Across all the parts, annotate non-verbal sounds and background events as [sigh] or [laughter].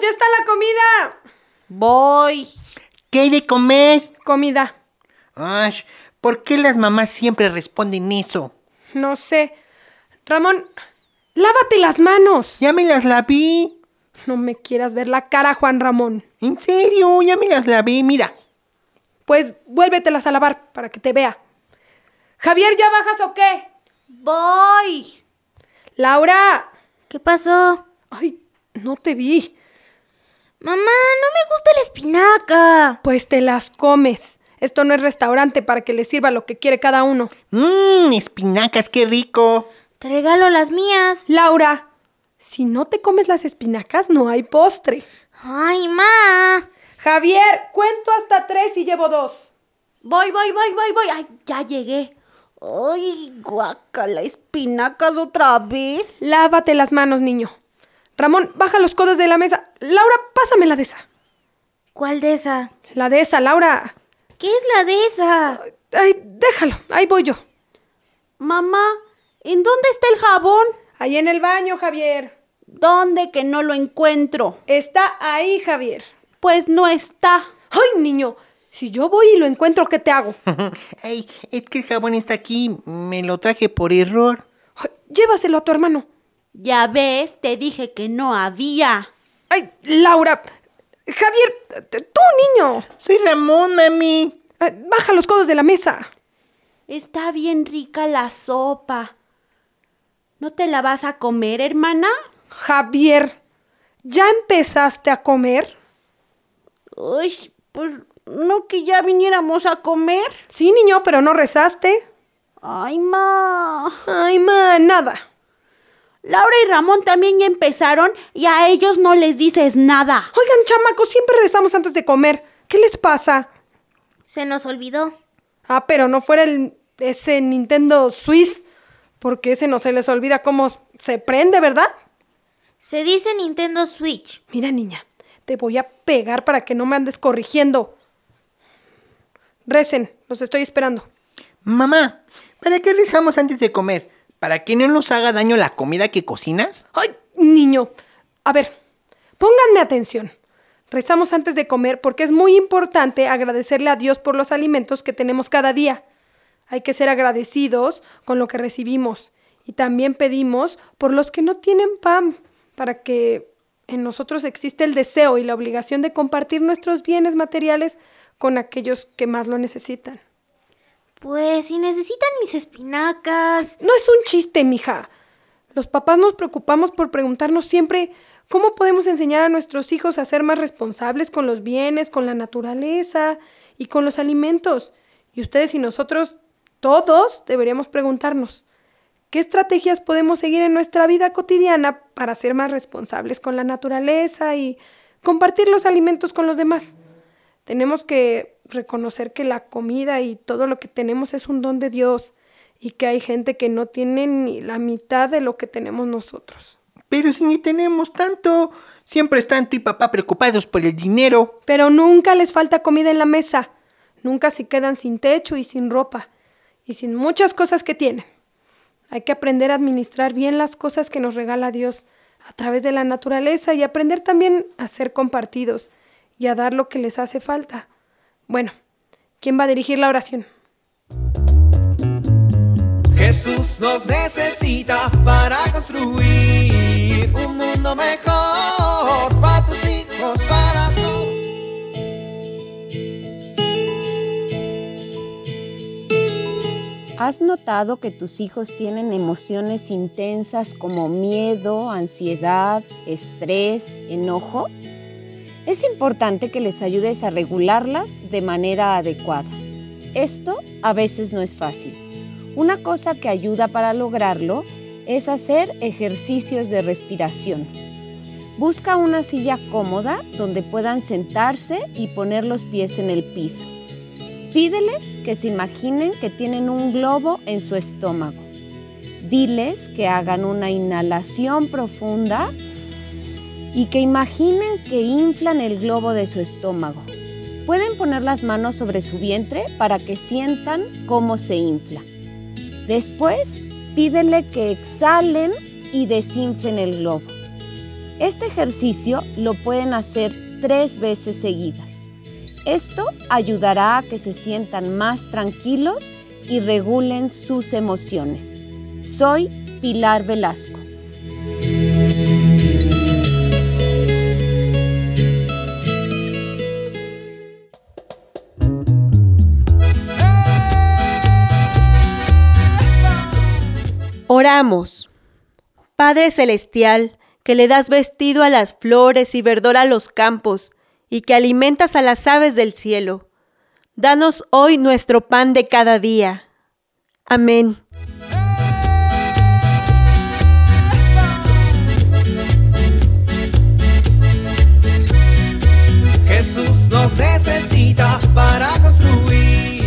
Ya está la comida. Voy. ¿Qué hay de comer? Comida. Ay, ¿por qué las mamás siempre responden eso? No sé. Ramón, lávate las manos. Ya me las lavé. No me quieras ver la cara, Juan Ramón. En serio, ya me las lavé, mira. Pues vuélvetelas a lavar para que te vea. Javier, ¿ya bajas o qué? Voy. Laura. ¿Qué pasó? Ay, no te vi. Mamá, no me gusta la espinaca. Pues te las comes. Esto no es restaurante para que les sirva lo que quiere cada uno. Mmm, espinacas, qué rico. Te regalo las mías. Laura, si no te comes las espinacas, no hay postre. Ay, ma. Javier, cuento hasta tres y llevo dos. Voy, voy, voy, voy, voy. Ay, ya llegué. Ay, guacala, espinacas otra vez. Lávate las manos, niño. Ramón, baja los codos de la mesa. Laura, pásame la de esa. ¿Cuál de esa? La de esa, Laura. ¿Qué es la de esa? Ay, déjalo, ahí voy yo. Mamá, ¿en dónde está el jabón? Ahí en el baño, Javier. ¿Dónde que no lo encuentro? Está ahí, Javier. Pues no está. Ay, niño, si yo voy y lo encuentro, ¿qué te hago? [laughs] Ay, es que el jabón está aquí. Me lo traje por error. Ay, llévaselo a tu hermano. Ya ves, te dije que no había. Ay, Laura. Javier, tú, niño. Soy Ramón, mami. Baja los codos de la mesa. Está bien rica la sopa. ¿No te la vas a comer, hermana? Javier, ¿ya empezaste a comer? Uy, pues no que ya viniéramos a comer. Sí, niño, pero no rezaste. Ay, ma. Ay, ma, nada. Laura y Ramón también ya empezaron y a ellos no les dices nada. Oigan, chamacos, siempre rezamos antes de comer. ¿Qué les pasa? Se nos olvidó. Ah, pero no fuera el, ese Nintendo Swiss, porque ese no se les olvida cómo se prende, ¿verdad? Se dice Nintendo Switch. Mira, niña, te voy a pegar para que no me andes corrigiendo. Recen, los estoy esperando. Mamá, ¿para qué rezamos antes de comer? ¿Para que no nos haga daño la comida que cocinas? Ay, niño. A ver, pónganme atención. Rezamos antes de comer porque es muy importante agradecerle a Dios por los alimentos que tenemos cada día. Hay que ser agradecidos con lo que recibimos y también pedimos por los que no tienen pan, para que en nosotros existe el deseo y la obligación de compartir nuestros bienes materiales con aquellos que más lo necesitan. Pues si necesitan mis espinacas. No es un chiste, mija. Los papás nos preocupamos por preguntarnos siempre cómo podemos enseñar a nuestros hijos a ser más responsables con los bienes, con la naturaleza y con los alimentos. Y ustedes y nosotros, todos, deberíamos preguntarnos, ¿qué estrategias podemos seguir en nuestra vida cotidiana para ser más responsables con la naturaleza y compartir los alimentos con los demás? Tenemos que reconocer que la comida y todo lo que tenemos es un don de Dios y que hay gente que no tiene ni la mitad de lo que tenemos nosotros. Pero si ni tenemos tanto, siempre están tu y papá preocupados por el dinero. Pero nunca les falta comida en la mesa, nunca se quedan sin techo y sin ropa y sin muchas cosas que tienen. Hay que aprender a administrar bien las cosas que nos regala Dios a través de la naturaleza y aprender también a ser compartidos y a dar lo que les hace falta. Bueno, ¿quién va a dirigir la oración? Jesús nos necesita para construir un mundo mejor para tus hijos, para tu... ¿Has notado que tus hijos tienen emociones intensas como miedo, ansiedad, estrés, enojo? Es importante que les ayudes a regularlas de manera adecuada. Esto a veces no es fácil. Una cosa que ayuda para lograrlo es hacer ejercicios de respiración. Busca una silla cómoda donde puedan sentarse y poner los pies en el piso. Pídeles que se imaginen que tienen un globo en su estómago. Diles que hagan una inhalación profunda y que imaginen que inflan el globo de su estómago. Pueden poner las manos sobre su vientre para que sientan cómo se infla. Después, pídele que exhalen y desinflen el globo. Este ejercicio lo pueden hacer tres veces seguidas. Esto ayudará a que se sientan más tranquilos y regulen sus emociones. Soy Pilar Velasco. Oramos. Padre Celestial, que le das vestido a las flores y verdor a los campos, y que alimentas a las aves del cielo. Danos hoy nuestro pan de cada día. Amén. Jesús nos necesita para construir.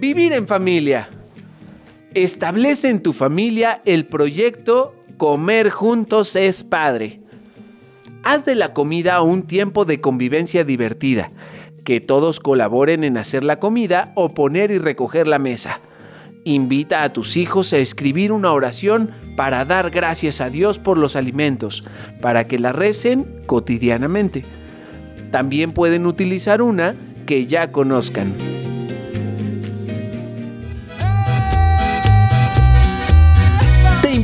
Vivir en familia. Establece en tu familia el proyecto Comer juntos es padre. Haz de la comida un tiempo de convivencia divertida. Que todos colaboren en hacer la comida o poner y recoger la mesa. Invita a tus hijos a escribir una oración para dar gracias a Dios por los alimentos, para que la recen cotidianamente. También pueden utilizar una que ya conozcan.